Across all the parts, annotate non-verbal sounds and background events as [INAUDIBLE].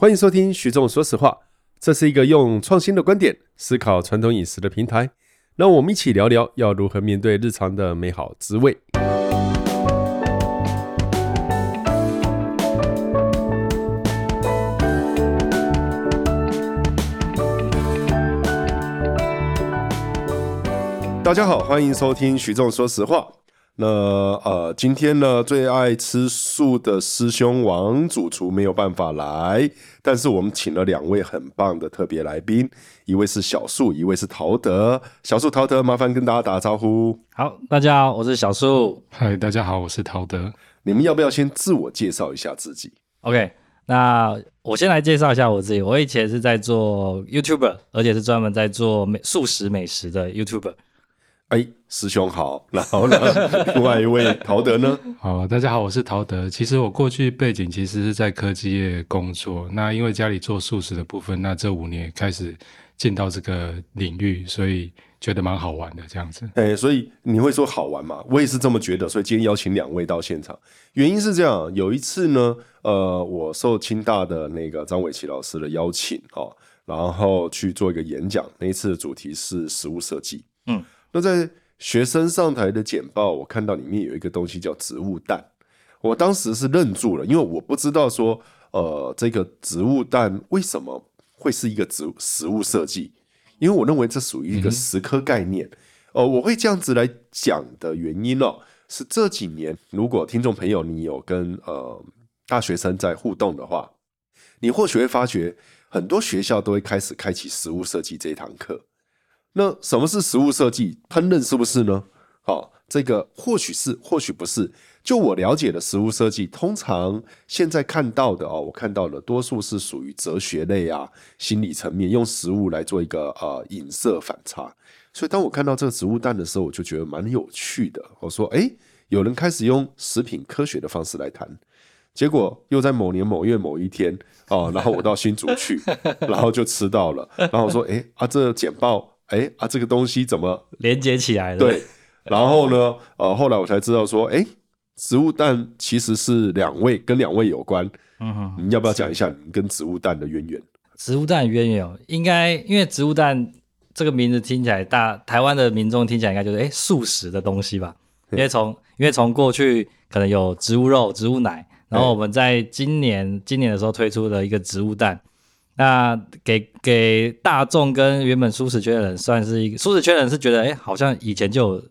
欢迎收听徐总说实话，这是一个用创新的观点思考传统饮食的平台。让我们一起聊聊要如何面对日常的美好滋味。大家好，欢迎收听徐仲说实话。那呃，今天呢，最爱吃素的师兄王主厨没有办法来，但是我们请了两位很棒的特别来宾，一位是小树，一位是陶德。小树、陶德，麻烦跟大家打个招呼。好，大家好，我是小树。嗨，大家好，我是陶德。你们要不要先自我介绍一下自己？OK，那我先来介绍一下我自己。我以前是在做 YouTuber，而且是专门在做美素食美食的 YouTuber。哎，师兄好，然后呢，另外一位陶德呢？[LAUGHS] 好，大家好，我是陶德。其实我过去背景其实是在科技业工作，那因为家里做素食的部分，那这五年开始进到这个领域，所以觉得蛮好玩的这样子。哎，所以你会说好玩吗？我也是这么觉得，所以今天邀请两位到现场，原因是这样，有一次呢，呃，我受清大的那个张伟琪老师的邀请哦，然后去做一个演讲，那一次的主题是食物设计，嗯。那在学生上台的简报，我看到里面有一个东西叫植物蛋，我当时是愣住了，因为我不知道说，呃，这个植物蛋为什么会是一个植食物设计，因为我认为这属于一个食科概念。哦、嗯呃，我会这样子来讲的原因哦，是这几年如果听众朋友你有跟呃大学生在互动的话，你或许会发觉很多学校都会开始开启食物设计这一堂课。那什么是食物设计？烹饪是不是呢？好，这个或许是，或许不是。就我了解的食物设计，通常现在看到的哦，我看到的多数是属于哲学类啊、心理层面，用食物来做一个呃影射反差。所以当我看到这个植物蛋的时候，我就觉得蛮有趣的。我说，诶，有人开始用食品科学的方式来谈，结果又在某年某月某一天哦，然后我到新竹去，[LAUGHS] 然后就吃到了，然后我说，诶，啊，这简报。哎啊，这个东西怎么连接起来了？对，然后呢，呃，后来我才知道说，哎，植物蛋其实是两位跟两位有关。嗯哼，你要不要讲一下你跟植物蛋的渊源？植物蛋的渊源哦，应该因为植物蛋这个名字听起来大，台湾的民众听起来应该就是哎素食的东西吧？因为从因为从过去可能有植物肉、植物奶，然后我们在今年今年的时候推出了一个植物蛋。那给给大众跟原本素食圈的人算是一个素食圈的人是觉得，哎、欸，好像以前就有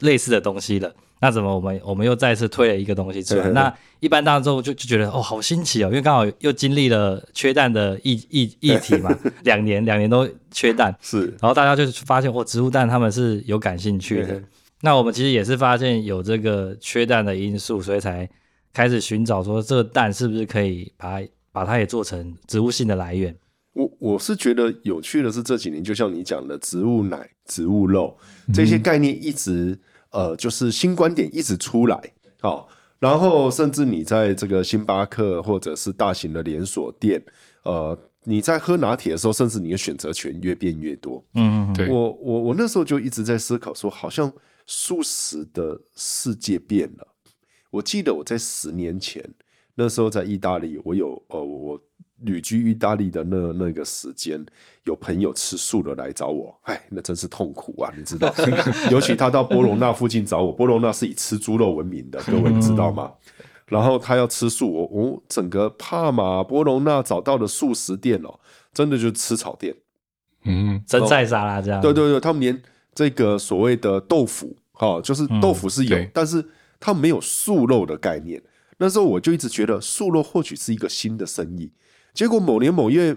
类似的东西了。那怎么我们我们又再次推了一个东西出来？那一般大众就就觉得，哦，好新奇哦，因为刚好又经历了缺蛋的议议议题嘛，[LAUGHS] 两年两年都缺蛋，是。然后大家就发现，哦，植物蛋他们是有感兴趣的。那我们其实也是发现有这个缺蛋的因素，所以才开始寻找说，这个蛋是不是可以把。把它也做成植物性的来源。我我是觉得有趣的是这几年，就像你讲的植物奶、植物肉这些概念一直、嗯、呃，就是新观点一直出来。好，然后甚至你在这个星巴克或者是大型的连锁店，呃，你在喝拿铁的时候，甚至你的选择权越变越多。嗯，对。我我我那时候就一直在思考说，好像素食的世界变了。我记得我在十年前。那时候在意大利，我有呃，我旅居意大利的那那个时间，有朋友吃素的来找我，哎，那真是痛苦啊，你知道？[LAUGHS] 尤其他到波隆那附近找我，波隆那是以吃猪肉闻名的，各位你知道吗？然后他要吃素，我我整个帕马波隆那找到的素食店哦，真的就是吃草店，嗯，真菜沙拉这样。对对对，他们连这个所谓的豆腐，哈，就是豆腐是有，嗯、但是他们没有素肉的概念。那时候我就一直觉得素肉或许是一个新的生意，结果某年某月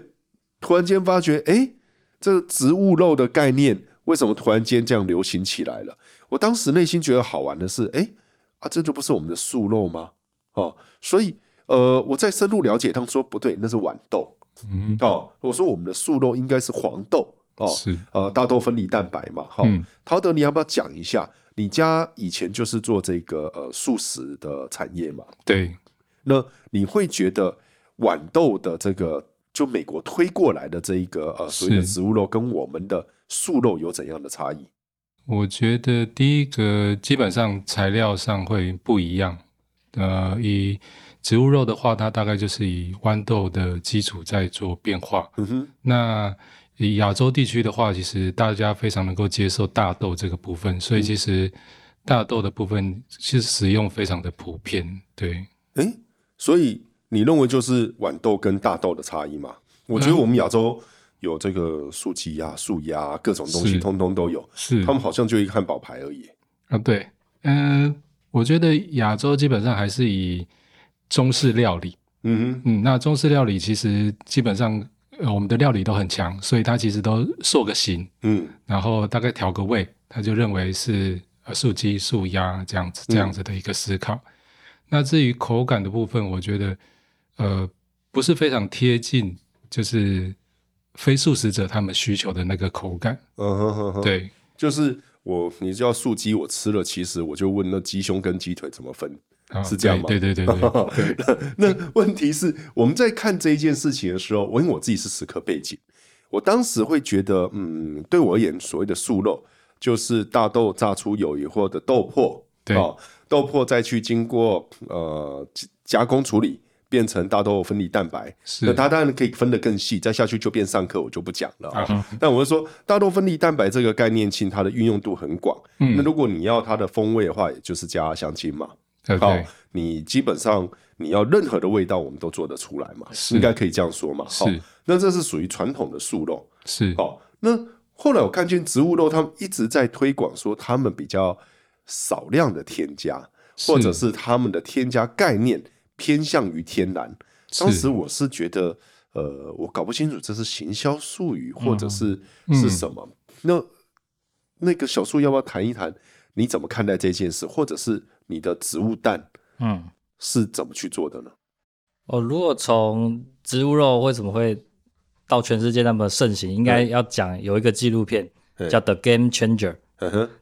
突然间发觉，哎，这个植物肉的概念为什么突然间这样流行起来了？我当时内心觉得好玩的是，哎，啊，这就不是我们的素肉吗？哦，所以呃，我在深入了解，他们说不对，那是豌豆。嗯，哦，我说我们的素肉应该是黄豆。哦，是呃，大豆分离蛋白嘛。好，嗯，陶德，你要不要讲一下？你家以前就是做这个呃素食的产业嘛？对。那你会觉得豌豆的这个就美国推过来的这一个呃所谓的植物肉，跟我们的素肉有怎样的差异？我觉得第一个基本上材料上会不一样，呃，以植物肉的话，它大概就是以豌豆的基础在做变化。嗯哼，那以亚洲地区的话，其实大家非常能够接受大豆这个部分，所以其实大豆的部分其实使用非常的普遍。对，诶，所以你认为就是豌豆跟大豆的差异吗？我觉得我们亚洲有这个素鸡呀、素鸭各种东西，通通都有。是，他们好像就一个汉堡排而已。啊，对，嗯、呃，我觉得亚洲基本上还是以中式料理。嗯哼，嗯，那中式料理其实基本上。呃，我们的料理都很强，所以他其实都塑个形，嗯，然后大概调个味，他就认为是呃素鸡、素鸭这样子这样子的一个思考。嗯、那至于口感的部分，我觉得呃不是非常贴近，就是非素食者他们需求的那个口感。嗯哼哼哼，对，就是我你叫素鸡，我吃了，其实我就问那鸡胸跟鸡腿怎么分？是这样吗？对对对对，对，那。[LAUGHS] [LAUGHS] 那问题是，我们在看这一件事情的时候，我因为我自己是食科背景，我当时会觉得，嗯，对我而言，所谓的素肉就是大豆榨出有以后的豆粕，对，哦、豆粕再去经过呃加工处理，变成大豆分离蛋白。是，那它当然可以分得更细，再下去就变上课，我就不讲了啊。Uh. 但我是说，大豆分离蛋白这个概念性，它的运用度很广。嗯，那如果你要它的风味的话，也就是加香精嘛。好，你基本上你要任何的味道，我们都做得出来嘛？应该可以这样说嘛？好，那这是属于传统的素肉。是，好，那后来我看见植物肉，他们一直在推广说他们比较少量的添加，或者是他们的添加概念偏向于天然。当时我是觉得，呃，我搞不清楚这是行销术语，或者是、嗯、是什么。嗯、那那个小树要不要谈一谈？你怎么看待这件事，或者是？你的植物蛋，嗯，是怎么去做的呢？哦，如果从植物肉为什么会到全世界那么盛行，应该要讲有一个纪录片叫《The Game Changer》，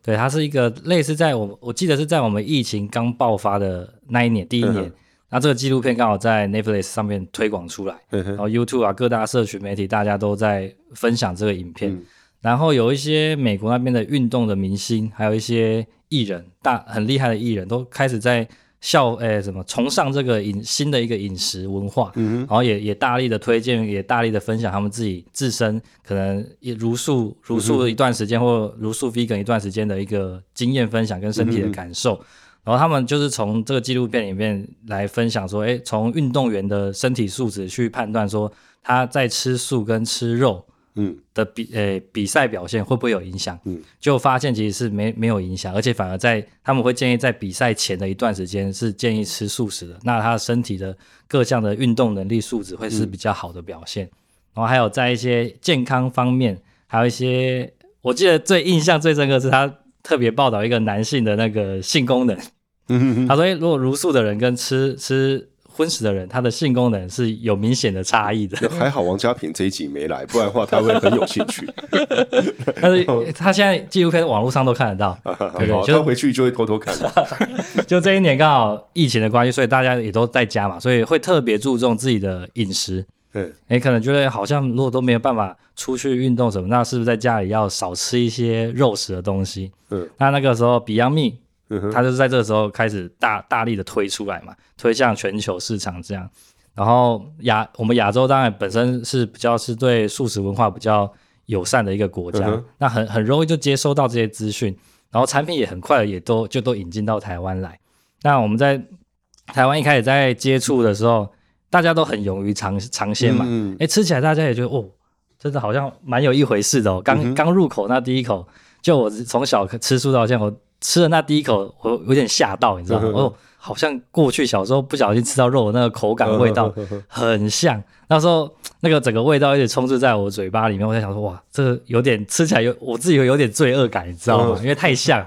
对，它是一个类似在我我记得是在我们疫情刚爆发的那一年，第一年，那这个纪录片刚好在 Netflix 上面推广出来，然后 YouTube 啊各大社群媒体大家都在分享这个影片，然后有一些美国那边的运动的明星，还有一些。艺人大很厉害的艺人都开始在笑，诶、欸，什么崇尚这个饮新的一个饮食文化，嗯，然后也也大力的推荐，也大力的分享他们自己自身可能也如素如素一段时间、嗯、或如素 vegan 一段时间的一个经验分享跟身体的感受，嗯、然后他们就是从这个纪录片里面来分享说，诶、欸，从运动员的身体素质去判断说他在吃素跟吃肉。嗯的比诶、欸、比赛表现会不会有影响？嗯，就发现其实是没没有影响，而且反而在他们会建议在比赛前的一段时间是建议吃素食的，那他身体的各项的运动能力素质会是比较好的表现。嗯、然后还有在一些健康方面，还有一些我记得最印象最深刻是他特别报道一个男性的那个性功能。嗯哼哼，他说，如果茹素的人跟吃吃。荤食的人，他的性功能是有明显的差异的。还好王家平这一集没来，不然的话他会很有兴趣。但是他现在纪录片网络上都看得到，[LAUGHS] 对对，就回去就会偷偷看。[LAUGHS] 就这一年刚好疫情的关系，所以大家也都在家嘛，所以会特别注重自己的饮食。对，哎，可能觉得好像如果都没有办法出去运动什么，那是不是在家里要少吃一些肉食的东西？嗯，那那个时候 Beyond Meat。他就是在这个时候开始大大力的推出来嘛，推向全球市场这样。然后亚我们亚洲当然本身是比较是对素食文化比较友善的一个国家，嗯、那很很容易就接收到这些资讯，然后产品也很快也都就都引进到台湾来。那我们在台湾一开始在接触的时候，大家都很勇于尝尝鲜嘛，哎、嗯欸，吃起来大家也觉得哦，真的好像蛮有一回事的哦。刚刚入口那第一口，就我从小吃素到现在我。吃了那第一口，我有点吓到，你知道吗？哦，好像过去小时候不小心吃到肉的那个口感味道很像。那时候那个整个味道一直充斥在我嘴巴里面，我在想说，哇，这个有点吃起来有我自己有有点罪恶感，你知道吗？因为太像。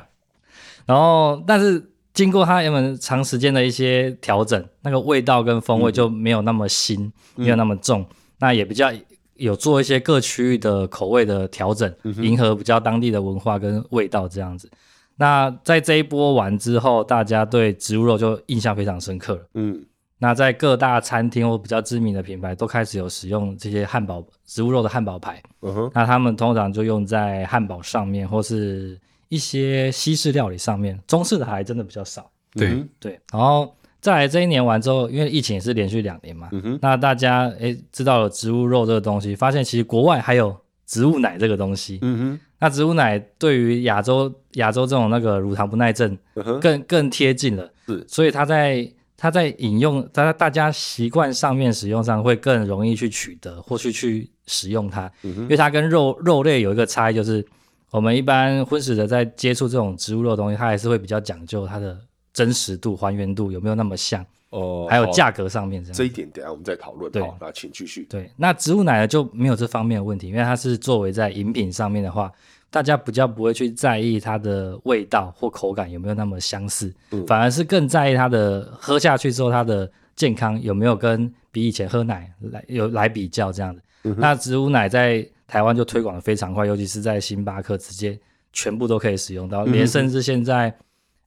然后，但是经过它原本长时间的一些调整，那个味道跟风味就没有那么腥，没有那么重。那也比较有做一些各区域的口味的调整，迎合比较当地的文化跟味道这样子。那在这一波完之后，大家对植物肉就印象非常深刻了。嗯，那在各大餐厅或比较知名的品牌都开始有使用这些汉堡植物肉的汉堡排。嗯哼，那他们通常就用在汉堡上面，或是一些西式料理上面，中式的还真的比较少。对对，然后在这一年完之后，因为疫情也是连续两年嘛，嗯哼，那大家诶知道了植物肉这个东西，发现其实国外还有植物奶这个东西。嗯哼，那植物奶对于亚洲亚洲这种那个乳糖不耐症更，更更贴近了。是，所以它在它在饮用，它大家习惯上面使用上会更容易去取得或去去使用它，因为它跟肉肉类有一个差异，就是我们一般荤食的在接触这种植物肉的东西，它还是会比较讲究它的。真实度、还原度有没有那么像？哦，还有价格上面这样。这一点等下我们再讨论。对，那请继续。对，那植物奶呢就没有这方面的问题，因为它是作为在饮品上面的话，大家比较不会去在意它的味道或口感有没有那么相似，嗯、反而是更在意它的喝下去之后它的健康有没有跟比以前喝奶来有来比较这样子。嗯、那植物奶在台湾就推广的非常快，尤其是在星巴克直接全部都可以使用到，连甚至现在。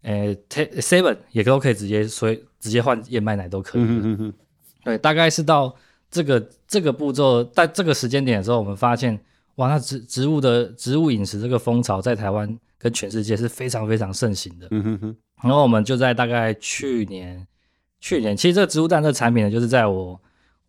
呃，Seven 也都可以直接，所以直接换燕麦奶都可以。嗯嗯嗯。对，大概是到这个这个步骤，在这个时间点的时候，我们发现，哇，那植植物的植物饮食这个风潮在台湾跟全世界是非常非常盛行的。嗯哼哼。然后我们就在大概去年，去年其实这个植物蛋这个产品呢，就是在我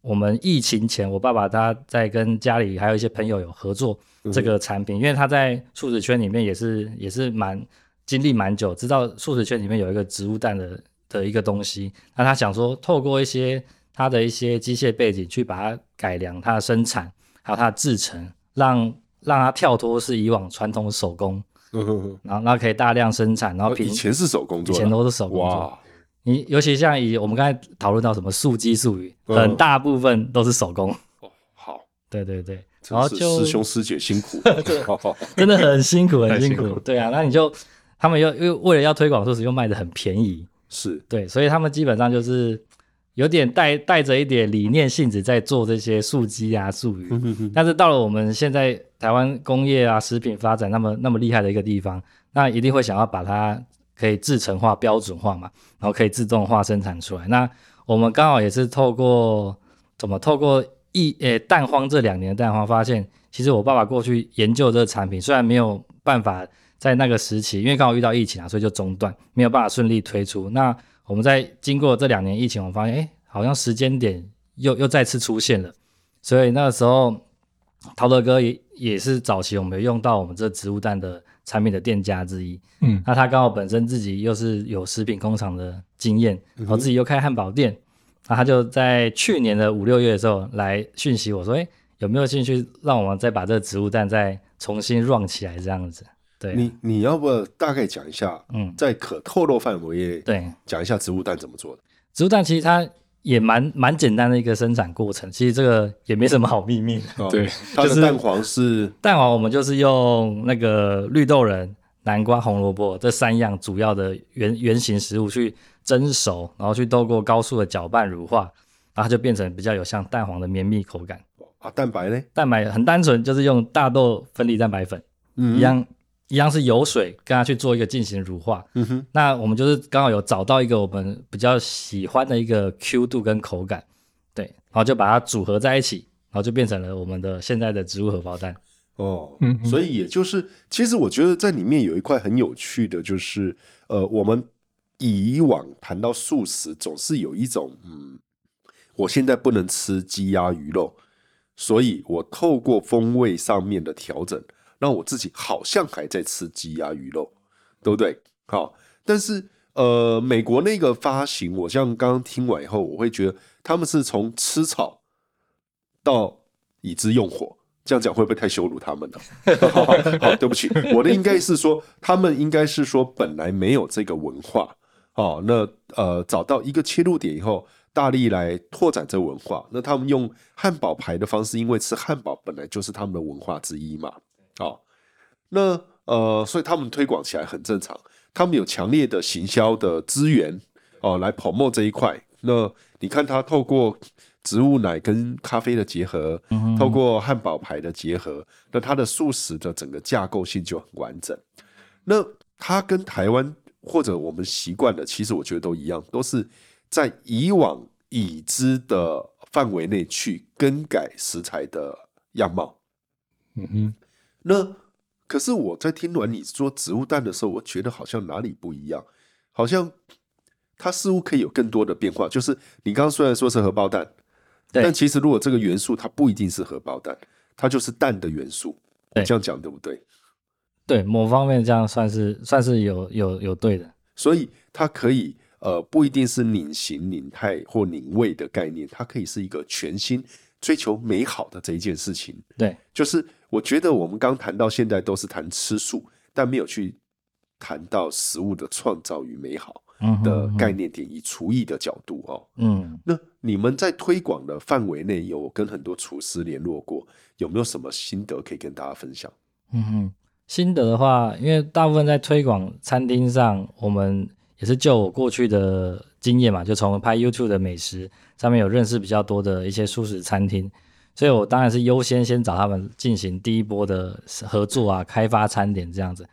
我们疫情前，我爸爸他在跟家里还有一些朋友有合作这个产品，嗯、因为他在素食圈里面也是也是蛮。经历蛮久，知道素食圈里面有一个植物蛋的的一个东西，那他想说透过一些他的一些机械背景去把它改良它的生产，还有它的制程，让让它跳脱是以往传统手工，嗯、哼哼。然后那可以大量生产，然后以前是手工做，以前都是手工做，你尤其像以我们刚才讨论到什么素鸡素鱼，嗯、很大部分都是手工。哦，好，对对对，然后就师兄师姐辛苦，[LAUGHS] 对 [LAUGHS] 真的很辛苦很辛苦，辛苦。对啊，那你就。他们又又为了要推广素食，又卖的很便宜，是。对，所以他们基本上就是有点带带着一点理念性质在做这些素鸡啊、素鱼。但是到了我们现在台湾工业啊、食品发展那么那么厉害的一个地方，那一定会想要把它可以制成化、标准化嘛，然后可以自动化生产出来。那我们刚好也是透过怎么透过一呃蛋荒这两年的蛋荒，发现其实我爸爸过去研究这个产品，虽然没有办法。在那个时期，因为刚好遇到疫情啊，所以就中断，没有办法顺利推出。那我们在经过这两年疫情，我发现，哎，好像时间点又又再次出现了。所以那个时候，陶德哥也也是早期我们用到我们这植物蛋的产品的店家之一。嗯，那他刚好本身自己又是有食品工厂的经验，然后自己又开汉堡店，那、嗯、他就在去年的五六月的时候来讯息我说，哎，有没有兴趣让我们再把这个植物蛋再重新 run 起来这样子？对、啊，你你要不大概讲一下？嗯，在可透露范围内，对，讲一下植物蛋怎么做的。植物蛋其实它也蛮蛮简单的一个生产过程，其实这个也没什么好秘密。[LAUGHS] 哦、对，它的蛋黄是蛋黄，我们就是用那个绿豆仁、南瓜、红萝卜这三样主要的原原型食物去蒸熟，然后去透过高速的搅拌乳化，然后它就变成比较有像蛋黄的绵密口感。啊，蛋白呢？蛋白很单纯，就是用大豆分离蛋白粉，嗯，一样。一样是油水跟它去做一个进行乳化，嗯哼，那我们就是刚好有找到一个我们比较喜欢的一个 Q 度跟口感，对，然后就把它组合在一起，然后就变成了我们的现在的植物荷包蛋。哦，嗯哼，所以也就是，其实我觉得在里面有一块很有趣的，就是呃，我们以往谈到素食，总是有一种，嗯，我现在不能吃鸡鸭鱼肉，所以我透过风味上面的调整。让我自己好像还在吃鸡鸭鱼肉，对不对？好，但是呃，美国那个发行，我像刚刚听完以后，我会觉得他们是从吃草到已知用火，这样讲会不会太羞辱他们呢？[LAUGHS] 好，对不起，我的应该是说，他们应该是说本来没有这个文化，好，那呃找到一个切入点以后，大力来拓展这文化。那他们用汉堡排的方式，因为吃汉堡本来就是他们的文化之一嘛。好，那呃，所以他们推广起来很正常。他们有强烈的行销的资源哦，来 promote 这一块。那你看，他透过植物奶跟咖啡的结合，嗯、透过汉堡牌的结合，那它的素食的整个架构性就很完整。那它跟台湾或者我们习惯的，其实我觉得都一样，都是在以往已知的范围内去更改食材的样貌。嗯哼。那可是我在听完你说植物蛋的时候，我觉得好像哪里不一样，好像它似乎可以有更多的变化。就是你刚刚虽然说是荷包蛋，对但其实如果这个元素它不一定是荷包蛋，它就是蛋的元素。对这样讲对不对？对，某方面这样算是算是有有有对的。所以它可以呃不一定是拧形、拧态或拧味的概念，它可以是一个全新追求美好的这一件事情。对，就是我觉得我们刚谈到现在都是谈吃素，但没有去谈到食物的创造与美好的概念点，以厨艺的角度哦。嗯，那你们在推广的范围内有跟很多厨师联络过，有没有什么心得可以跟大家分享？嗯哼。心得的话，因为大部分在推广餐厅上，我们也是就我过去的经验嘛，就从拍 YouTube 的美食上面有认识比较多的一些素食餐厅，所以我当然是优先先找他们进行第一波的合作啊，开发餐点这样子。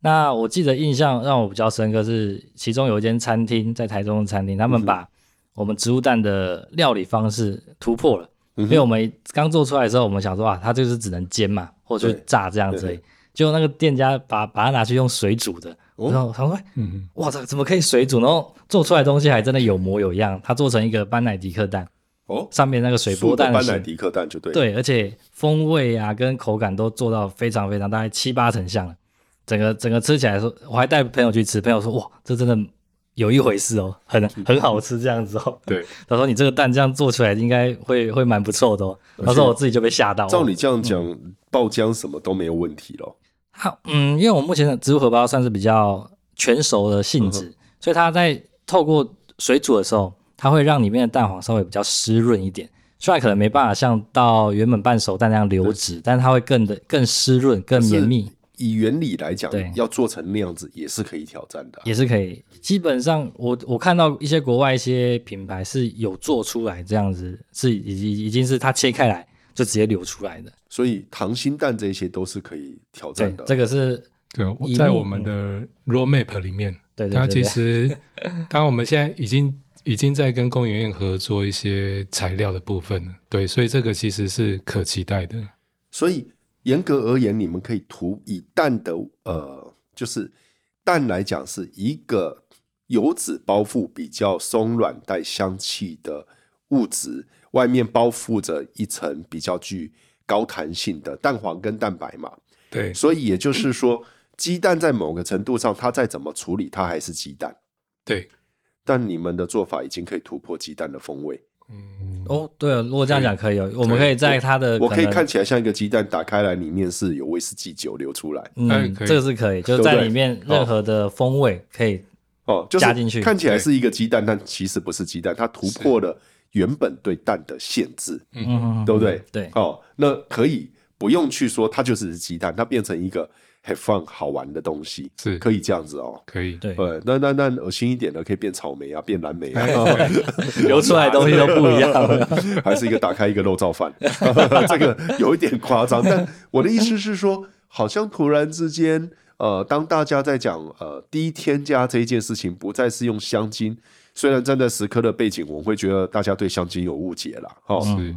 那我记得印象让我比较深刻是，其中有一间餐厅在台中的餐厅，他们把我们植物蛋的料理方式突破了，嗯、因为我们刚做出来的时候，我们想说啊，它就是只能煎嘛，或者炸这样子而已。就那个店家把把它拿去用水煮的，哦、然后他说：“嗯，哇，这怎么可以水煮？然后做出来的东西还真的有模有样。它做成一个班乃迪克蛋，哦，上面那个水波蛋的，班乃迪克蛋就对，对，而且风味啊跟口感都做到非常非常大概七八成像了。整个整个吃起来说，我还带朋友去吃，朋友说哇，这真的有一回事哦，很很好吃这样子哦。[LAUGHS] 对，他说你这个蛋这样做出来应该会会蛮不错的哦。他说我自己就被吓到。照你这样讲，爆浆什么都没有问题了。好，嗯，因为我目前的植物荷包算是比较全熟的性质，嗯、所以它在透过水煮的时候，它会让里面的蛋黄稍微比较湿润一点。虽然可能没办法像到原本半熟蛋那样流质，但是它会更的更湿润、更绵密。以原理来讲，对，要做成那样子也是可以挑战的，也是可以。基本上我，我我看到一些国外一些品牌是有做出来这样子，是已经已经是它切开来。就直接流出来的，所以溏心蛋这些都是可以挑战的。这个是对，在我们的 roadmap 里面，对，它其实，[LAUGHS] 当然我们现在已经已经在跟工研院合作一些材料的部分了，对，所以这个其实是可期待的。所以严格而言，你们可以涂以蛋的呃，就是蛋来讲是一个油脂包覆比较松软带香气的物质。外面包覆着一层比较具高弹性的蛋黄跟蛋白嘛，对，所以也就是说，鸡蛋在某个程度上，它再怎么处理，它还是鸡蛋，对。但你们的做法已经可以突破鸡蛋的风味，嗯，哦，对了，如果这样讲可以哦，我们可以在它的，我可以看起来像一个鸡蛋，打开来里面是有威士忌酒流出来，嗯，这个是可以，就是在里面任何的风味可以哦，加进去，看起来是一个鸡蛋，但其实不是鸡蛋，它突破了。原本对蛋的限制，嗯，对不对？对，哦，那可以不用去说它就是鸡蛋，它变成一个 have fun 好玩的东西，是。可以这样子哦，可以，对，那那那恶心一点的，可以变草莓啊，变蓝莓啊，[LAUGHS] 流出来的东西都不一样，[LAUGHS] 还是一个打开一个肉燥饭，[LAUGHS] 这个有一点夸张，但我的意思是说，好像突然之间，呃，当大家在讲呃低添加这一件事情，不再是用香精。虽然站在食科的背景，我们会觉得大家对香精有误解啦。哦，是。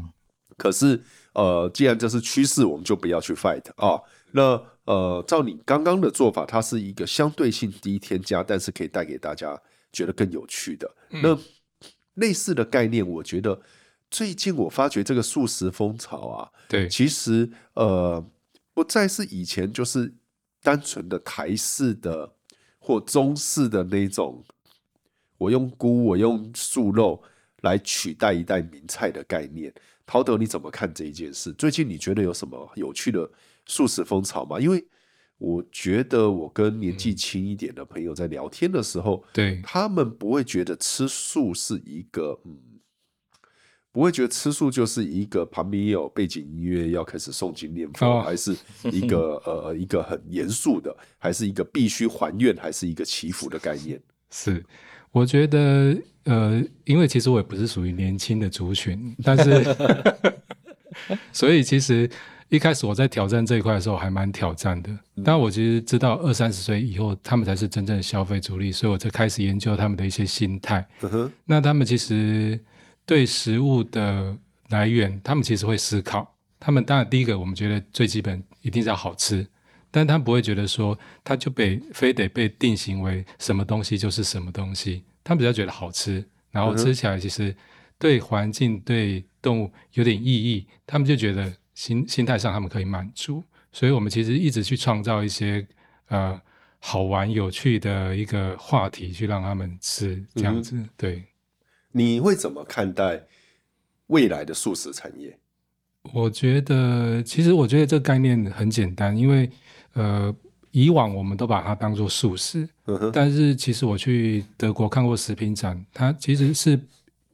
可是，呃，既然这是趋势，我们就不要去 fight 啊、哦。那，呃，照你刚刚的做法，它是一个相对性低添加，但是可以带给大家觉得更有趣的。嗯、那类似的概念，我觉得最近我发觉这个素食风潮啊，对，其实呃，不再是以前就是单纯的台式的或中式的那种。我用菇，我用素肉来取代一代名菜的概念。陶德，你怎么看这一件事？最近你觉得有什么有趣的素食风潮吗？因为我觉得我跟年纪轻一点的朋友在聊天的时候，对，他们不会觉得吃素是一个，嗯，不会觉得吃素就是一个旁边有背景音乐要开始诵经念佛，哦、还是一个 [LAUGHS] 呃一个很严肃的，还是一个必须还愿，还是一个祈福的概念？是。我觉得，呃，因为其实我也不是属于年轻的族群，[LAUGHS] 但是，[LAUGHS] 所以其实一开始我在挑战这一块的时候还蛮挑战的。但我其实知道二三十岁以后，他们才是真正的消费主力，所以我才开始研究他们的一些心态。那他们其实对食物的来源，他们其实会思考。他们当然第一个，我们觉得最基本一定是要好吃。但他不会觉得说，他就被非得被定型为什么东西就是什么东西，他们比较觉得好吃，然后吃起来其实对环境、对动物有点意义，他们就觉得心心态上他们可以满足。所以我们其实一直去创造一些呃好玩有趣的一个话题，去让他们吃这样子。嗯、对，你会怎么看待未来的素食产业？我觉得，其实我觉得这个概念很简单，因为呃。以往我们都把它当做素食，嗯，但是其实我去德国看过食品展，它其实是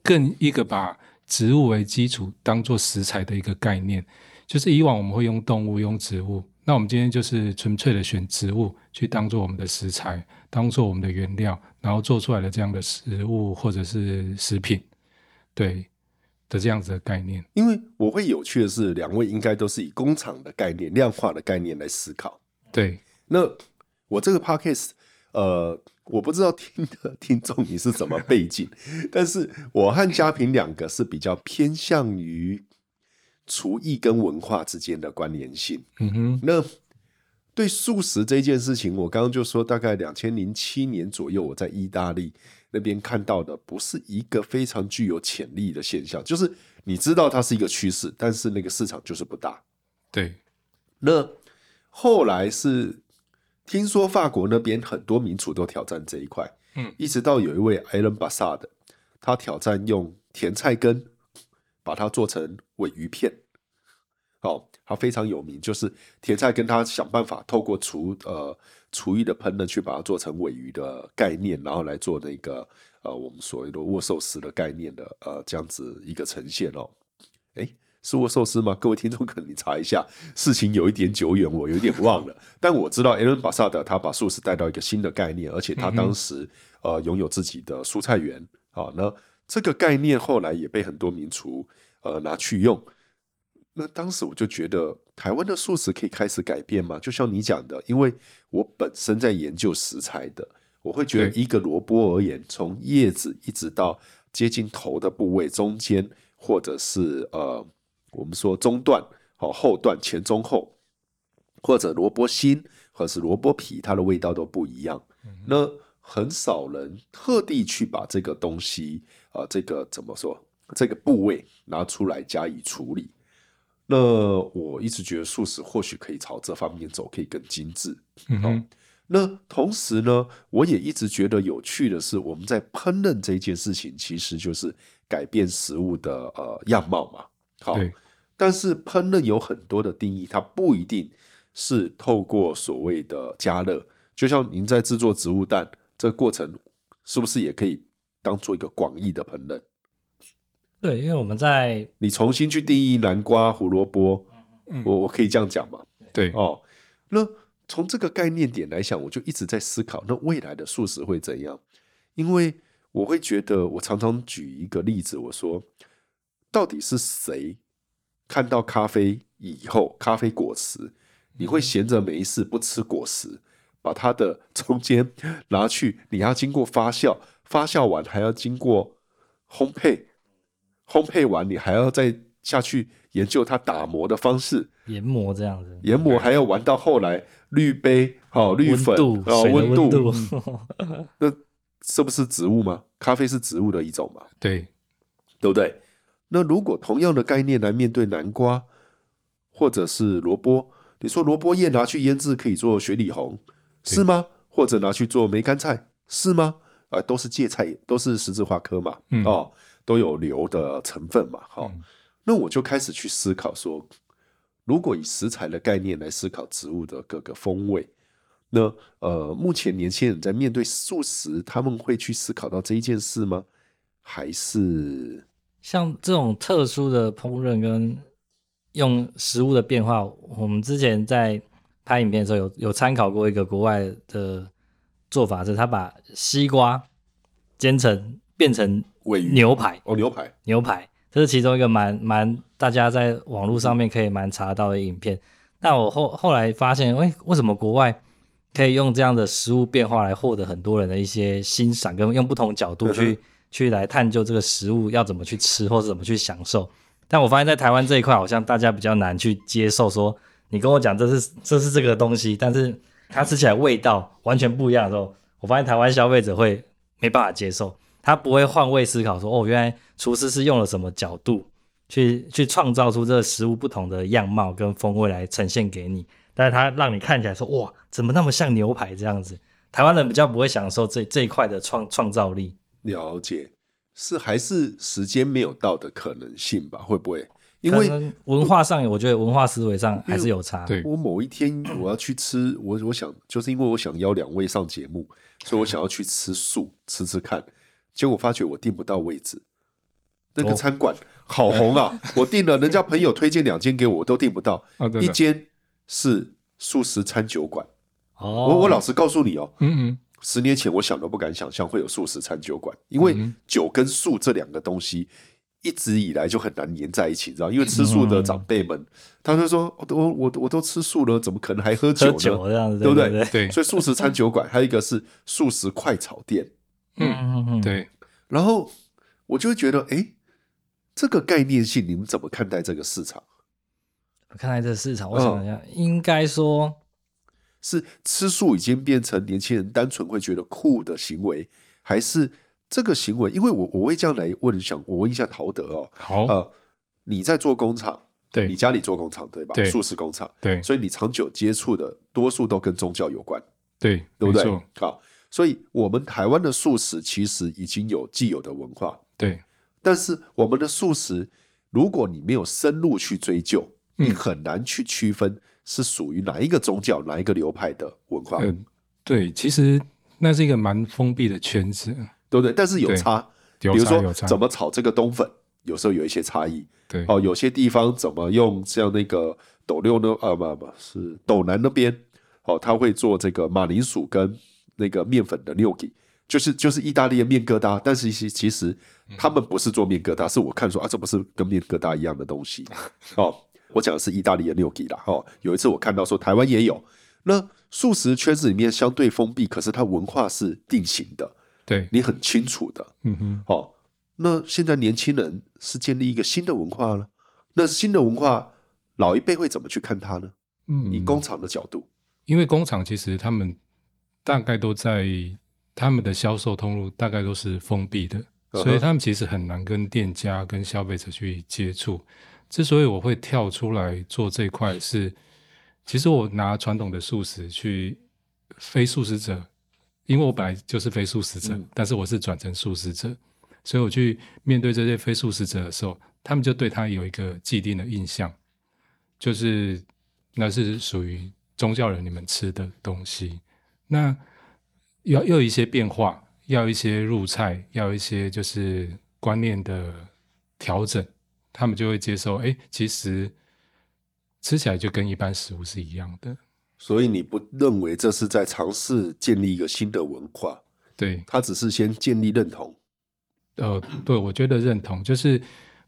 更一个把植物为基础当做食材的一个概念。就是以往我们会用动物、用植物，那我们今天就是纯粹的选植物去当做我们的食材，当做我们的原料，然后做出来的这样的食物或者是食品，对的这样子的概念。因为我会有趣的是，两位应该都是以工厂的概念、量化的概念来思考，对。那我这个 podcast，呃，我不知道听的听众你是怎么背景，但是我和嘉平两个是比较偏向于厨艺跟文化之间的关联性。嗯哼，那对素食这件事情，我刚刚就说，大概两千零七年左右，我在意大利那边看到的，不是一个非常具有潜力的现象，就是你知道它是一个趋势，但是那个市场就是不大。对，那后来是。听说法国那边很多名厨都挑战这一块，嗯，一直到有一位 Alain Bashar 的，他挑战用甜菜根把它做成尾鱼片，哦，他非常有名，就是甜菜根，他想办法透过厨呃厨艺的烹饪去把它做成尾鱼的概念，然后来做那个呃我们所谓的握寿司的概念的呃这样子一个呈现哦，诶是握寿司吗？各位听众可能你查一下，事情有一点久远，我有点忘了。[LAUGHS] 但我知道艾伦巴萨德他把素食带到一个新的概念，而且他当时、嗯、呃拥有自己的蔬菜园。好，那这个概念后来也被很多名厨呃拿去用。那当时我就觉得，台湾的素食可以开始改变吗？就像你讲的，因为我本身在研究食材的，我会觉得一个萝卜而言，从叶子一直到接近头的部位中间，或者是呃。我们说中段、好后段、前中后，或者萝卜心，或者是萝卜皮，它的味道都不一样。嗯、那很少人特地去把这个东西啊、呃，这个怎么说？这个部位拿出来加以处理。那我一直觉得素食或许可以朝这方面走，可以更精致。嗯，那同时呢，我也一直觉得有趣的是，我们在烹饪这件事情，其实就是改变食物的呃样貌嘛。好。但是烹饪有很多的定义，它不一定是透过所谓的加热。就像您在制作植物蛋这个过程，是不是也可以当做一个广义的烹饪？对，因为我们在你重新去定义南瓜、胡萝卜，嗯、我我可以这样讲吗？对哦。那从这个概念点来讲，我就一直在思考，那未来的素食会怎样？因为我会觉得，我常常举一个例子，我说，到底是谁？看到咖啡以后，咖啡果实，你会闲着没事不吃果实，把它的中间拿去，你要经过发酵，发酵完还要经过烘焙，烘焙完你还要再下去研究它打磨的方式，研磨这样子，研磨还要玩到后来滤杯，哦滤粉，哦温度，度。那是不是植物吗？咖啡是植物的一种嘛？对，对不对？那如果同样的概念来面对南瓜，或者是萝卜，你说萝卜叶拿去腌制可以做雪里红，是吗？或者拿去做梅干菜，是吗？啊、呃，都是芥菜，都是十字花科嘛，嗯、哦，都有硫的成分嘛，好、哦，嗯、那我就开始去思考说，如果以食材的概念来思考植物的各个风味，那呃，目前年轻人在面对素食，他们会去思考到这一件事吗？还是？像这种特殊的烹饪跟用食物的变化，我们之前在拍影片的时候有有参考过一个国外的做法，是他把西瓜煎成变成牛排哦，牛排牛排，这是其中一个蛮蛮大家在网络上面可以蛮查到的影片。但我后后来发现，哎，为什么国外可以用这样的食物变化来获得很多人的一些欣赏，跟用不同角度去。去来探究这个食物要怎么去吃，或者怎么去享受。但我发现，在台湾这一块，好像大家比较难去接受。说你跟我讲这是这是这个东西，但是它吃起来味道完全不一样的时候，我发现台湾消费者会没办法接受，他不会换位思考说，哦，原来厨师是用了什么角度去去创造出这个食物不同的样貌跟风味来呈现给你，但是他让你看起来说，哇，怎么那么像牛排这样子？台湾人比较不会享受这这一块的创创造力。了解，是还是时间没有到的可能性吧？会不会？因为文化上，我觉得文化思维上还是有差。对，我某一天我要去吃，我我想就是因为我想邀两位上节目，所以我想要去吃素，吃吃看。结果发觉我订不到位置，那个餐馆好红啊！[LAUGHS] 我订了，人家朋友推荐两间给我，我都订不到。一间是素食餐酒馆。我我老实告诉你哦，嗯嗯，十年前我想都不敢想象会有素食餐酒馆，因为酒跟素这两个东西。一直以来就很难粘在一起，你知道？因为吃素的长辈们，嗯、他就说：“我我我我都吃素了，怎么可能还喝酒呢？酒这样子，对不对？”对，所以素食餐酒馆还有一个是素食快炒店，嗯嗯嗯，对。然后我就会觉得，哎，这个概念性，你们怎么看待这个市场？看待这个市场，我想一下，嗯、应该说是吃素已经变成年轻人单纯会觉得酷的行为，还是？这个行为，因为我我会这样来问，想我问一下陶德哦，好，呃，你在做工厂，对，你家里做工厂对吧？对，素食工厂，对，所以你长久接触的多数都跟宗教有关，对，对不对？好，所以我们台湾的素食其实已经有既有的文化，对，但是我们的素食，如果你没有深入去追究，嗯，你很难去区分是属于哪一个宗教、哪一个流派的文化。嗯，对，其实那是一个蛮封闭的圈子。对不对？但是有差，比如说，怎么炒这个冬粉，有时候有一些差异。对，哦，有些地方怎么用像那个斗六呢？啊，不不，是斗南那边，哦，他会做这个马铃薯跟那个面粉的 gnocchi，就是就是意大利的面疙瘩。但是其实其实他们不是做面疙瘩，是我看说啊，这不是跟面疙瘩一样的东西。[LAUGHS] 哦，我讲的是意大利的 gnocchi 啦。哦，有一次我看到说台湾也有，那素食圈子里面相对封闭，可是它文化是定型的。对，你很清楚的，嗯哼，好、哦，那现在年轻人是建立一个新的文化了，那新的文化，老一辈会怎么去看它呢？嗯，以工厂的角度，因为工厂其实他们大概都在他们的销售通路大概都是封闭的，嗯、所以他们其实很难跟店家跟消费者去接触。之所以我会跳出来做这一块，是其实我拿传统的素食去非素食者。因为我本来就是非素食者，嗯、但是我是转成素食者，所以我去面对这些非素食者的时候，他们就对他有一个既定的印象，就是那是属于宗教人你们吃的东西。那要要一些变化，要一些入菜，要一些就是观念的调整，他们就会接受。哎，其实吃起来就跟一般食物是一样的。所以你不认为这是在尝试建立一个新的文化？对，他只是先建立认同。呃，对，我觉得认同就是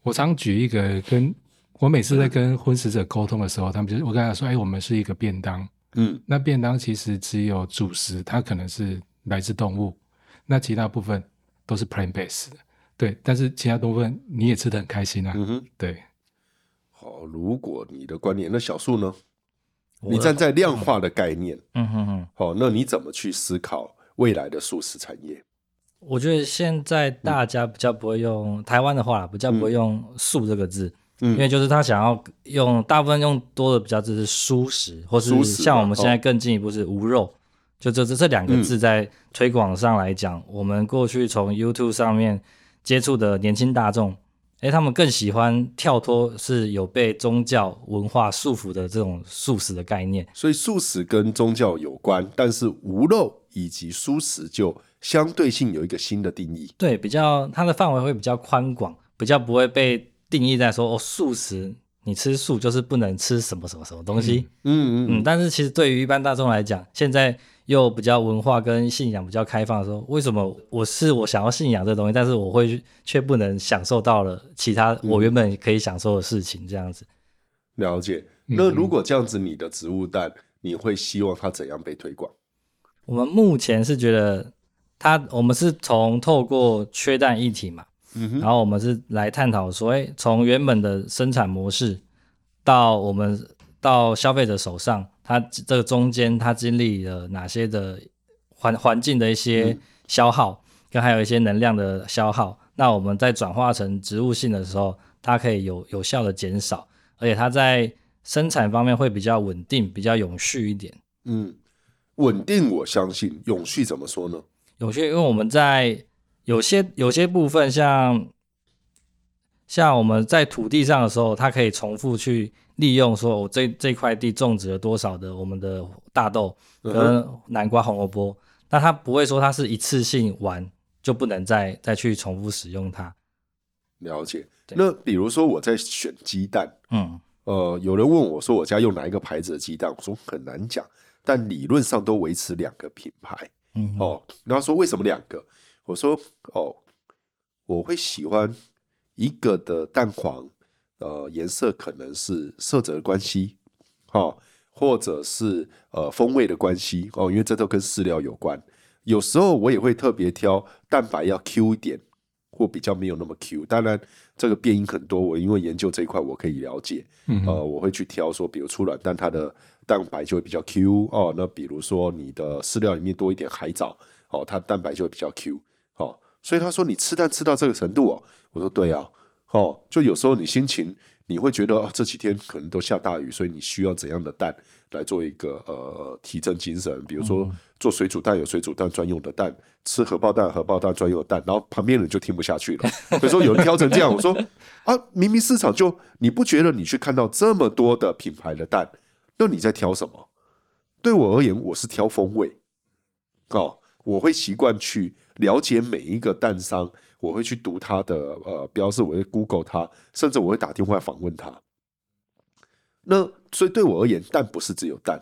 我常举一个跟我每次在跟婚食者沟通的时候，他们就是我跟他说：“哎，我们是一个便当，嗯，那便当其实只有主食，它可能是来自动物，那其他部分都是 plant based 的，对，但是其他部分你也吃的很开心啊，嗯哼，对。好，如果你的观念，那小树呢？你站在量化的概念，嗯哼哼，好，那你怎么去思考未来的素食产业？我觉得现在大家比较不会用、嗯、台湾的话，比较不会用“素”这个字，嗯，因为就是他想要用大部分用多的比较就是素食，或是像我们现在更进一步是无肉，哦、就这这这两个字在推广上来讲，嗯、我们过去从 YouTube 上面接触的年轻大众。哎，他们更喜欢跳脱是有被宗教文化束缚的这种素食的概念，所以素食跟宗教有关，但是无肉以及素食就相对性有一个新的定义。对，比较它的范围会比较宽广，比较不会被定义在说哦，素食你吃素就是不能吃什么什么什么东西。嗯嗯嗯，嗯。但是其实对于一般大众来讲，现在。又比较文化跟信仰比较开放的时候，为什么我是我想要信仰这东西，但是我会却不能享受到了其他我原本可以享受的事情？这样子、嗯、了解。那如果这样子，你的植物蛋，你会希望它怎样被推广？我们目前是觉得它，我们是从透过缺蛋议题嘛，然后我们是来探讨说，哎，从原本的生产模式到我们到消费者手上。它这个中间，它经历了哪些的环环境的一些消耗，跟还有一些能量的消耗。那我们在转化成植物性的时候，它可以有有效的减少，而且它在生产方面会比较稳定，比较永续一点。嗯，稳定我相信，永续怎么说呢？永续，因为我们在有些有些部分像。像我们在土地上的时候，它可以重复去利用，说我这这块地种植了多少的我们的大豆跟南瓜、红萝卜，那它不会说它是一次性完就不能再再去重复使用它。了解。那比如说我在选鸡蛋，嗯，呃，有人问我说我家用哪一个牌子的鸡蛋，我说很难讲，但理论上都维持两个品牌，嗯，哦，然后说为什么两个？我说哦，我会喜欢。一个的蛋黄，呃，颜色可能是色泽的关系，哦，或者是呃风味的关系哦，因为这都跟饲料有关。有时候我也会特别挑蛋白要 Q 一点，或比较没有那么 Q。当然这个变因很多，我因为研究这一块我可以了解。嗯，呃，我会去挑说，比如出卵蛋它的蛋白就会比较 Q 哦。那比如说你的饲料里面多一点海藻，哦，它蛋白就会比较 Q 哦。所以他说你吃蛋吃到这个程度哦，我说对啊，哦，就有时候你心情你会觉得哦，这几天可能都下大雨，所以你需要怎样的蛋来做一个呃提振精神？比如说做水煮蛋有水煮蛋专用的蛋，吃荷包蛋荷包蛋专用的蛋，然后旁边人就听不下去了。所以说有人挑成这样，我说啊，明明市场就你不觉得你去看到这么多的品牌的蛋，那你在挑什么？对我而言，我是挑风味，哦，我会习惯去。了解每一个蛋商，我会去读他的呃标示，我会 Google 他，甚至我会打电话访问他。那所以对我而言，蛋不是只有蛋。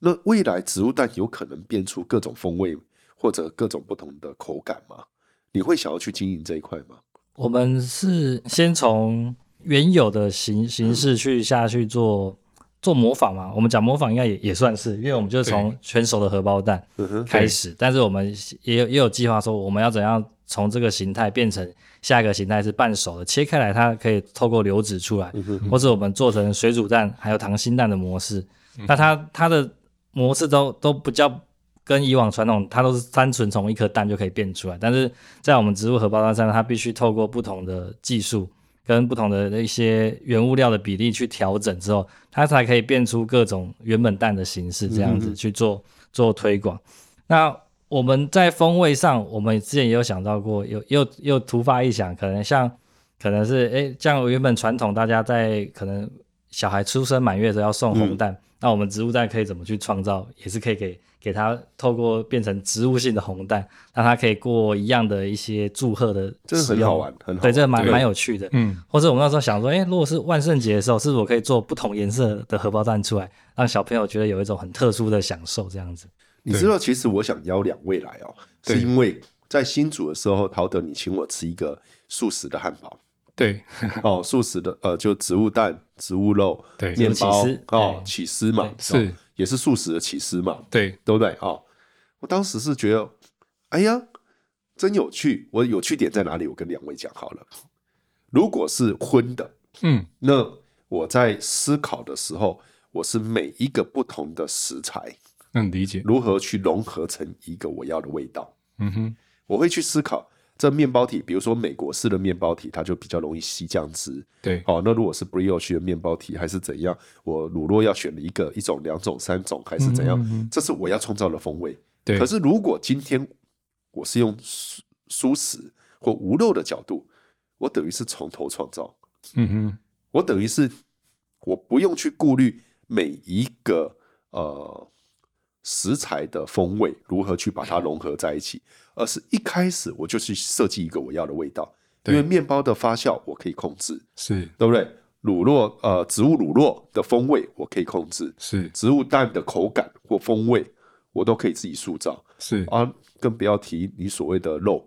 那未来植物蛋有可能变出各种风味或者各种不同的口感吗？你会想要去经营这一块吗？我们是先从原有的形形式去下去做。做模仿嘛，我们讲模仿应该也也算是，因为我们就是从全熟的荷包蛋开始，但是我们也有也有计划说，我们要怎样从这个形态变成下一个形态是半熟的，切开来它可以透过流质出来，或者我们做成水煮蛋还有溏心蛋的模式，那它它的模式都都不叫跟以往传统，它都是单纯从一颗蛋就可以变出来，但是在我们植物荷包蛋上，它必须透过不同的技术。跟不同的一些原物料的比例去调整之后，它才可以变出各种原本蛋的形式，这样子去做、嗯、做推广。那我们在风味上，我们之前也有想到过，有又又突发一想，可能像可能是诶，像原本传统大家在可能小孩出生满月的时候要送红蛋，嗯、那我们植物蛋可以怎么去创造，也是可以给。给它透过变成植物性的红蛋，让它可以过一样的一些祝贺的，这是很好玩，很好玩，对，这蛮蛮有趣的。嗯，或者我们那时候想说，哎、欸，如果是万圣节的时候，是否可以做不同颜色的荷包蛋出来，让小朋友觉得有一种很特殊的享受？这样子，你知道，其实我想邀两位来哦，是因为在新组的时候，陶德你请我吃一个素食的汉堡，对，哦，素食的，呃，就植物蛋、植物肉、对，面包哦，起司嘛，是。也是素食的起司嘛，对，对不对？哦，我当时是觉得，哎呀，真有趣。我有趣点在哪里？我跟两位讲好了。如果是荤的，嗯，那我在思考的时候，我是每一个不同的食材，嗯，理解如何去融合成一个我要的味道。嗯哼，我会去思考。这面包体，比如说美国式的面包体，它就比较容易吸酱汁。对，好、哦，那如果是 brioche 的面包体，还是怎样？我乳酪要选了一个、一种、两种、三种，还是怎样？嗯嗯嗯，这是我要创造的风味。对，可是如果今天我是用素素食或无肉的角度，我等于是从头创造。嗯哼，我等于是我不用去顾虑每一个呃。食材的风味如何去把它融合在一起，而是一开始我就去设计一个我要的味道。因为面包的发酵我可以控制，是对不对？乳酪呃，植物乳酪的风味我可以控制，是植物蛋的口感或风味我都可以自己塑造，是啊，更不要提你所谓的肉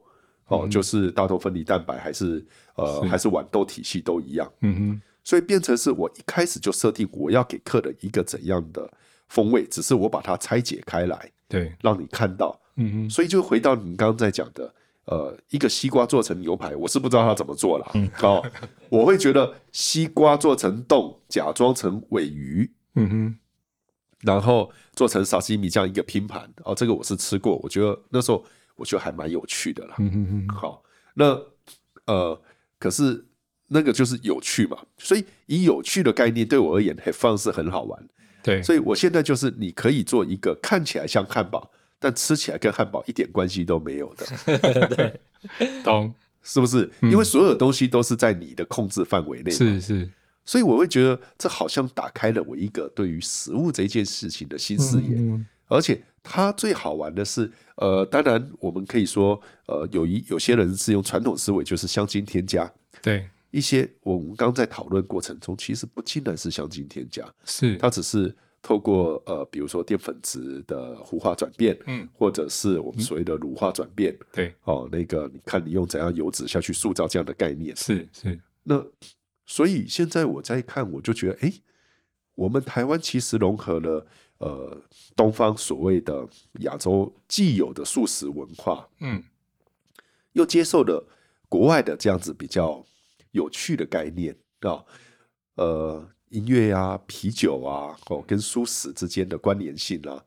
哦，嗯、就是大豆分离蛋白还是呃是还是豌豆体系都一样，嗯哼，所以变成是我一开始就设定我要给客人一个怎样的。风味只是我把它拆解开来，对，让你看到，嗯哼，所以就回到你刚刚在讲的，呃，一个西瓜做成牛排，我是不知道它怎么做了，嗯，哦，[LAUGHS] 我会觉得西瓜做成冻，假装成尾鱼，嗯哼，然后做成沙西米这样一个拼盘，哦，这个我是吃过，我觉得那时候我觉得还蛮有趣的啦。嗯嗯嗯。好，那呃，可是那个就是有趣嘛，所以以有趣的概念对我而言，很放是很好玩。对，所以我现在就是你可以做一个看起来像汉堡，但吃起来跟汉堡一点关系都没有的。[LAUGHS] 对，懂是不是？因为所有东西都是在你的控制范围内。是是。所以我会觉得这好像打开了我一个对于食物这件事情的新视野。而且它最好玩的是，呃，当然我们可以说，呃，有一有些人是用传统思维，就是香精添加。对，一些我们刚在讨论过程中，其实不尽然是香精添加，是它只是透过呃，比如说淀粉质的糊化转变，嗯，或者是我们所谓的乳化转变，对，哦，那个你看你用怎样油脂下去塑造这样的概念，是是。那所以现在我在看，我就觉得，哎，我们台湾其实融合了。呃，东方所谓的亚洲既有的素食文化，嗯，又接受了国外的这样子比较有趣的概念啊，呃，音乐啊、啤酒啊，哦，跟舒适之间的关联性啊，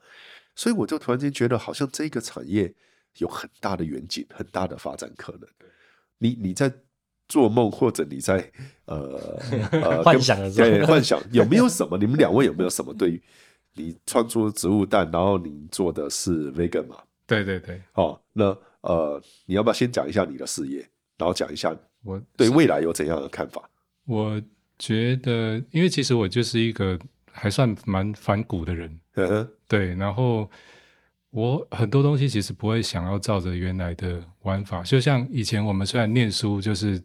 所以我就突然间觉得，好像这个产业有很大的远景，很大的发展可能。你你在做梦，或者你在呃呃 [LAUGHS] 幻想的时候，对，幻想有没有什么？你们两位有没有什么对于？你创作植物蛋，然后你做的是 vegan 嘛？对对对。哦，那呃，你要不要先讲一下你的事业，然后讲一下我对未来有怎样的看法？我觉得，因为其实我就是一个还算蛮反骨的人，对。然后我很多东西其实不会想要照着原来的玩法，就像以前我们虽然念书，就是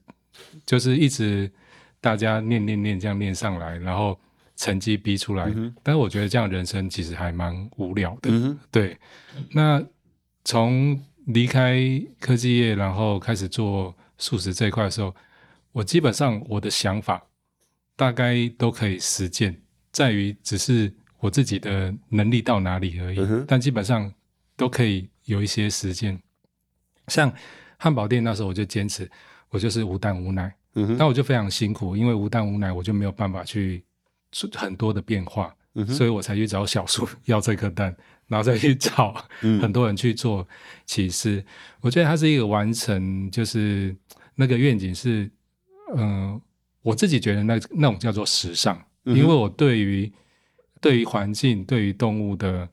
就是一直大家念念念这样念上来，然后。成绩逼出来，嗯，但是我觉得这样人生其实还蛮无聊的。嗯、对，那从离开科技业，然后开始做素食这一块的时候，我基本上我的想法大概都可以实践，在于只是我自己的能力到哪里而已。嗯、但基本上都可以有一些实践。像汉堡店那时候，我就坚持我就是无蛋无奶。嗯，那我就非常辛苦，因为无蛋无奶，我就没有办法去。很多的变化，嗯，所以我才去找小树要这颗蛋，然后再去找很多人去做起司。嗯、我觉得它是一个完成，就是那个愿景是，嗯、呃，我自己觉得那那种叫做时尚，嗯、因为我对于对于环境、对于动物的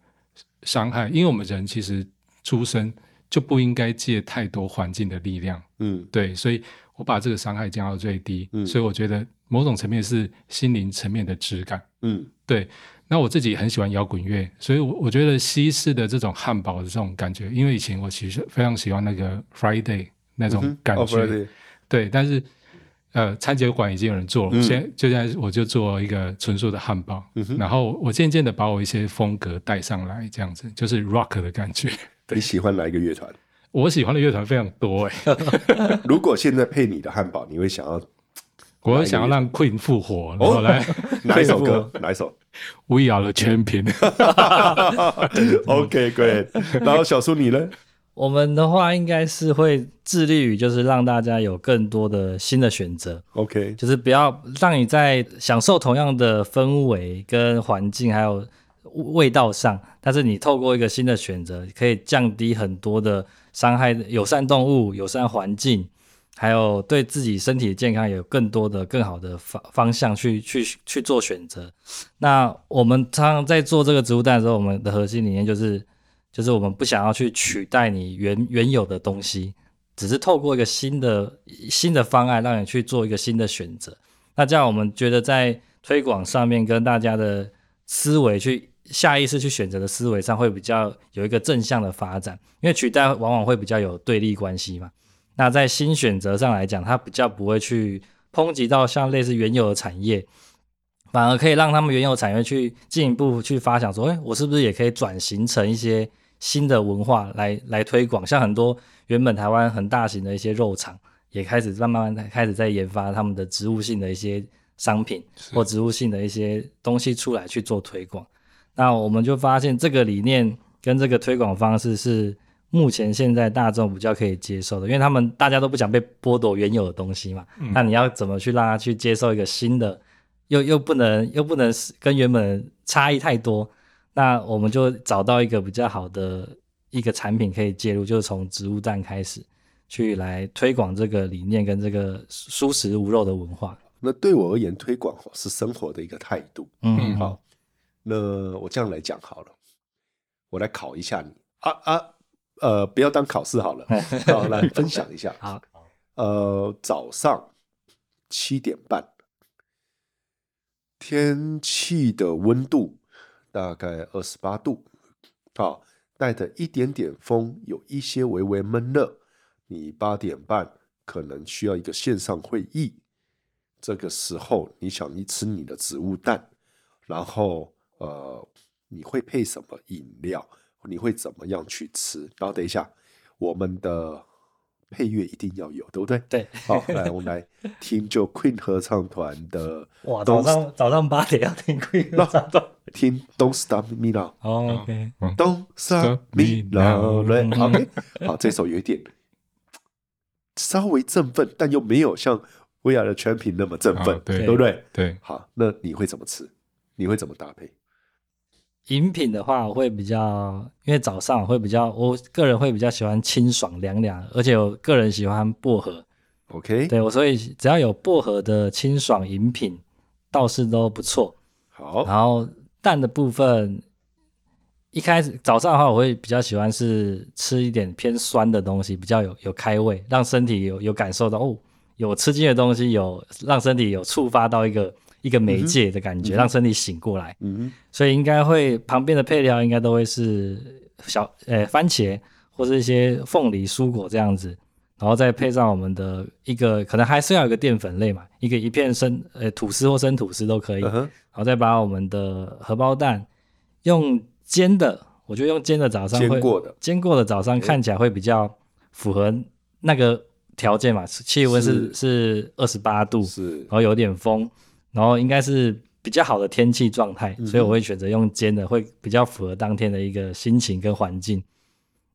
伤害，因为我们人其实出生就不应该借太多环境的力量，嗯，对，所以我把这个伤害降到最低，嗯，所以我觉得。某种层面是心灵层面的质感，嗯，对。那我自己很喜欢摇滚乐，所以我我觉得西式的这种汉堡的这种感觉，因为以前我其实非常喜欢那个 Friday 那种感觉，嗯 oh, 对。但是呃，餐酒馆已经有人做了，嗯、现在就现在我就做一个纯素的汉堡，嗯，然后我渐渐的把我一些风格带上来，这样子就是 rock 的感觉。[LAUGHS] 你喜欢哪一个乐团？我喜欢的乐团非常多哎、欸。[LAUGHS] 如果现在配你的汉堡，你会想要？[LAUGHS] 我想要让 Queen 复活，然后来、哦、[LAUGHS] 哪一首歌？哪一首？We are the champion。OK，Great。然后小苏你呢？我们的话应该是会致力于，就是让大家有更多的新的选择。OK，就是不要让你在享受同样的氛围跟环境还有味道上，但是你透过一个新的选择，可以降低很多的伤害，友善动物、友善环境。还有对自己身体健康有更多的、更好的方方向去 [LAUGHS] 去去做选择。那我们常常在做这个植物蛋的时候，我们的核心理念就是，就是我们不想要去取代你原原有的东西，只是透过一个新的新的方案，让你去做一个新的选择。那这样我们觉得在推广上面跟大家的思维去下意识去选择的思维上，会比较有一个正向的发展，因为取代往往会比较有对立关系嘛。那在新选择上来讲，它比较不会去抨击到像类似原有的产业，反而可以让他们原有产业去进一步去发想说，哎，我是不是也可以转型成一些新的文化来来推广？像很多原本台湾很大型的一些肉厂，也开始慢慢慢开始在研发他们的植物性的一些商品或植物性的一些东西出来去做推广。那我们就发现这个理念跟这个推广方式是。目前现在大众比较可以接受的，因为他们大家都不想被剥夺原有的东西嘛。嗯、那你要怎么去让他去接受一个新的，又又不能又不能跟原本差异太多？那我们就找到一个比较好的一个产品可以介入，就是从植物蛋开始去来推广这个理念跟这个蔬食无肉的文化。那对我而言，推广是生活的一个态度。嗯，好，那我这样来讲好了，我来考一下你啊啊，呃，不要当考试好了，[LAUGHS] 好，来分享一下。好，呃，早上七点半，天气的温度大概二十八度，好，带着一点点风，有一些微微闷热。你八点半可能需要一个线上会议。这个时候，你想一吃你的植物蛋，然后呃，你会配什么饮料？你会怎么样去吃？然后等一下，我们的配乐一定要有，对不对？对。好，来，我们来听就 Queen 合唱团的。[LAUGHS] 哇，早上早上八点要听 Queen 合唱团，[LAUGHS] 听 Don't Stop Me Now。[LAUGHS] 哦，OK，Don't Stop Me Now，OK。好，这首有一点稍微振奋，但又没有像。We Are The Champions 那么振奋，对不对？对，好，那你会怎么吃？你会怎么搭配？饮品的话，我会比较，因为早上会比较，我个人会比较喜欢清爽凉凉，而且我个人喜欢薄荷。OK，对我，所以只要有薄荷的清爽饮品，倒是都不错。好，然后蛋的部分，一开始早上的话，我会比较喜欢是吃一点偏酸的东西，比较有有开胃，让身体有有感受到哦。有吃进的东西，有让身体有触发到一个一个媒介的感觉，嗯、让身体醒过来。嗯，所以应该会旁边的配料应该都会是小呃番茄或是一些凤梨蔬果这样子，然后再配上我们的一个可能还是要有一个淀粉类嘛，一个一片生呃吐司或生吐司都可以，嗯、然后再把我们的荷包蛋用煎的，我觉得用煎的早上会煎过的。煎过的早上看起来会比较符合那个。条件嘛，气温是。是二十八度，是，然后有点风，然后应该是比较好的天气状态，嗯，所以我会选择用煎的，会比较符合当天的一个心情跟环境，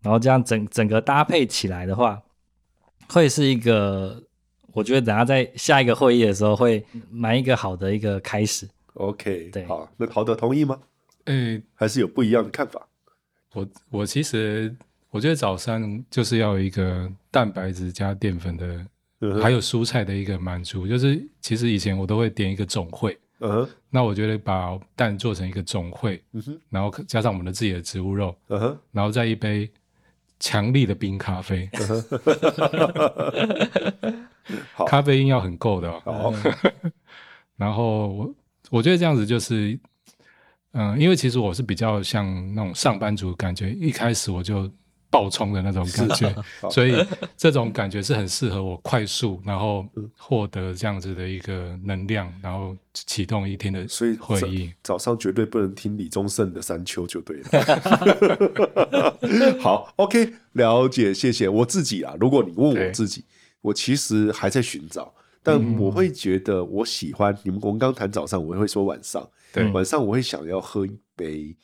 然后这样整整个搭配起来的话，会是一个，我觉得等下在下一个会议的时候会蛮一个好的一个开始。OK，对，好，那陶德同意吗？诶，还是有不一样的看法？我我其实。我觉得早餐就是要一个蛋白质加淀粉的，还有蔬菜的一个满足。就是其实以前我都会点一个总汇，嗯，那我觉得把蛋做成一个总汇，嗯，然后加上我们的自己的植物肉，嗯，然后再一杯强力的冰咖啡，嗯，[LAUGHS] 咖啡因要很够的，哦，[LAUGHS] 然后我我觉得这样子就是，嗯，因为其实我是比较像那种上班族感觉，一开始我就。爆冲的那种感觉，啊，[LAUGHS] 所以这种感觉是很适合我快速，然后获得这样子的一个能量，然后启动一天的。所以早，早上绝对不能听李宗盛的《山丘》就对了。[LAUGHS] 好，OK，了解，谢谢。我自己啊，如果你问我自己，我其实还在寻找，但我会觉得我喜欢。嗯、你们我们刚谈早上，我会说晚上，对，晚上我会想要喝一杯，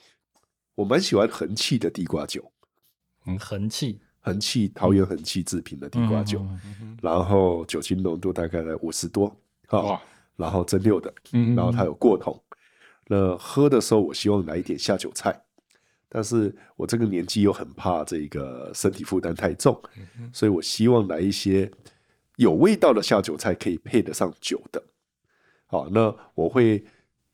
我蛮喜欢恒气的地瓜酒。嗯，恒气，恒气，桃园恒气制品的地瓜酒，嗯嗯嗯，然后酒精浓度大概在五十多，哈，然后蒸馏的，嗯，然后它有过桶，那喝的时候我希望来一点下酒菜，但是我这个年纪又很怕这个身体负担太重，嗯，所以我希望来一些有味道的下酒菜可以配得上酒的，好，那我会。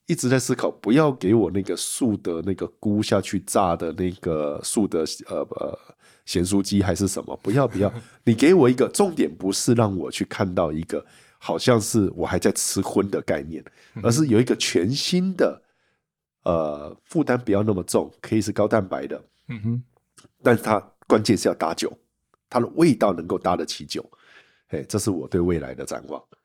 一直在思考，不要给我那个素的那个菇下去炸的那个素的呃呃咸酥鸡还是什么？不要不要，[LAUGHS] 你给我一个重点，不是让我去看到一个好像是我还在吃荤的概念，而是有一个全新的呃负担不要那么重，可以是高蛋白的，嗯哼，但是它关键是要搭酒，它的味道能够搭得起酒，嘿，这是我对未来的展望，好。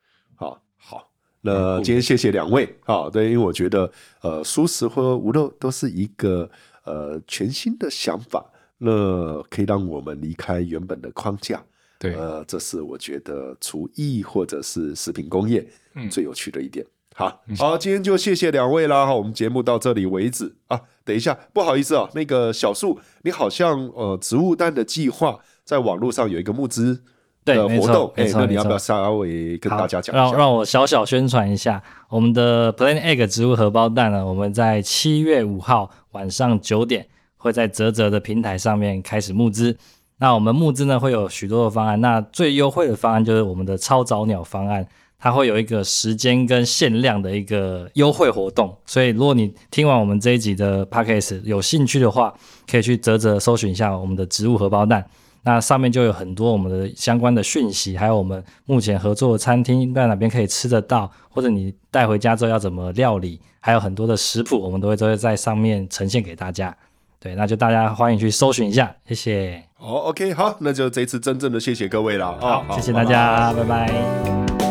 那今天谢谢两位啊，对，因为我觉得呃，素食和无肉都是一个呃全新的想法，那可以让我们离开原本的框架，对，呃，这是我觉得厨艺或者是食品工业最有趣的一点。嗯、好，好，今天就谢谢两位啦，哈，我们节目到这里为止啊。等一下，不好意思啊，那个小树，你好像呃植物蛋的计划在网络上有一个募资。对，活动，哎，那你要不要稍微跟大家讲一下？让让我小小宣传一下，我们的 Planet Egg 植物荷包蛋呢，我们在七月五号晚上九点会在泽泽的平台上面开始募资。那我们募资呢会有许多的方案，那最优惠的方案就是我们的超早鸟方案，它会有一个时间跟限量的一个优惠活动。所以如果你听完我们这一集的 Podcast 有兴趣的话，可以去泽泽搜寻一下我们的植物荷包蛋。那上面就有很多我们的相关的讯息，还有我们目前合作的餐厅在哪边可以吃得到，或者你带回家之后要怎么料理，还有很多的食谱，我们都会都会在上面呈现给大家。对，那就大家欢迎去搜寻一下，谢谢。哦，OK，好，那就这次真正的谢谢各位了。好，好谢谢大家，拜拜。拜拜。